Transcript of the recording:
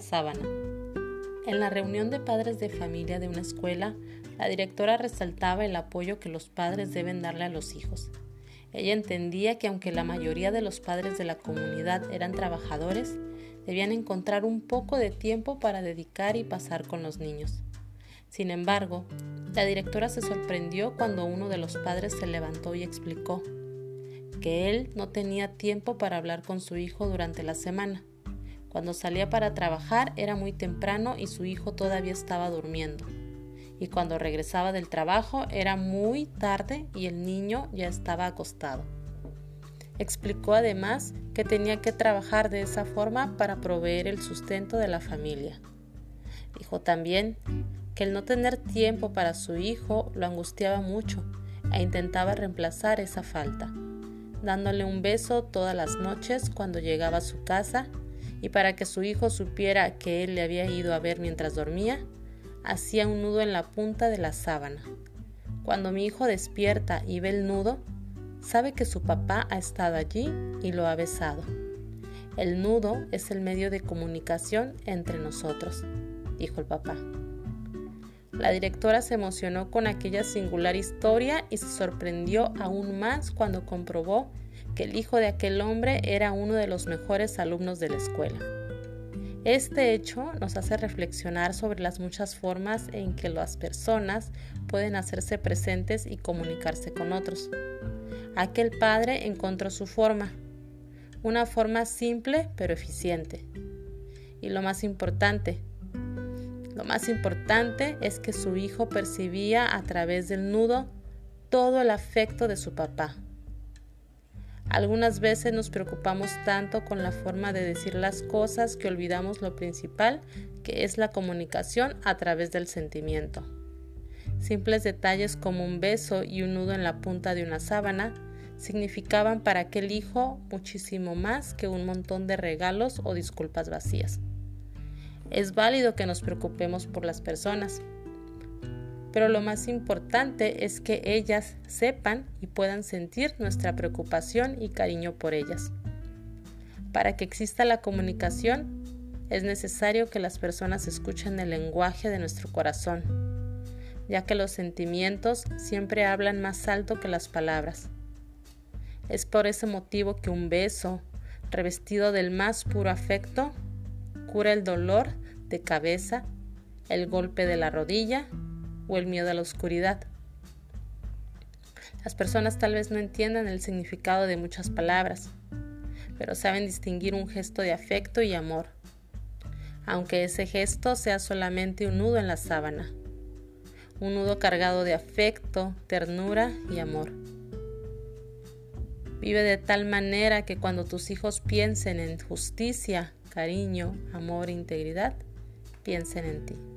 sábana. En la reunión de padres de familia de una escuela, la directora resaltaba el apoyo que los padres deben darle a los hijos. Ella entendía que aunque la mayoría de los padres de la comunidad eran trabajadores, debían encontrar un poco de tiempo para dedicar y pasar con los niños. Sin embargo, la directora se sorprendió cuando uno de los padres se levantó y explicó que él no tenía tiempo para hablar con su hijo durante la semana. Cuando salía para trabajar era muy temprano y su hijo todavía estaba durmiendo. Y cuando regresaba del trabajo era muy tarde y el niño ya estaba acostado. Explicó además que tenía que trabajar de esa forma para proveer el sustento de la familia. Dijo también que el no tener tiempo para su hijo lo angustiaba mucho e intentaba reemplazar esa falta, dándole un beso todas las noches cuando llegaba a su casa y para que su hijo supiera que él le había ido a ver mientras dormía, hacía un nudo en la punta de la sábana. Cuando mi hijo despierta y ve el nudo, sabe que su papá ha estado allí y lo ha besado. El nudo es el medio de comunicación entre nosotros, dijo el papá. La directora se emocionó con aquella singular historia y se sorprendió aún más cuando comprobó que el hijo de aquel hombre era uno de los mejores alumnos de la escuela. Este hecho nos hace reflexionar sobre las muchas formas en que las personas pueden hacerse presentes y comunicarse con otros. Aquel padre encontró su forma, una forma simple pero eficiente. Y lo más importante, lo más importante es que su hijo percibía a través del nudo todo el afecto de su papá. Algunas veces nos preocupamos tanto con la forma de decir las cosas que olvidamos lo principal, que es la comunicación a través del sentimiento. Simples detalles como un beso y un nudo en la punta de una sábana significaban para aquel hijo muchísimo más que un montón de regalos o disculpas vacías. Es válido que nos preocupemos por las personas, pero lo más importante es que ellas sepan y puedan sentir nuestra preocupación y cariño por ellas. Para que exista la comunicación, es necesario que las personas escuchen el lenguaje de nuestro corazón, ya que los sentimientos siempre hablan más alto que las palabras. Es por ese motivo que un beso, revestido del más puro afecto, cura el dolor de cabeza, el golpe de la rodilla o el miedo a la oscuridad. Las personas tal vez no entiendan el significado de muchas palabras, pero saben distinguir un gesto de afecto y amor, aunque ese gesto sea solamente un nudo en la sábana, un nudo cargado de afecto, ternura y amor. Vive de tal manera que cuando tus hijos piensen en justicia, cariño, amor e integridad, piensen en ti.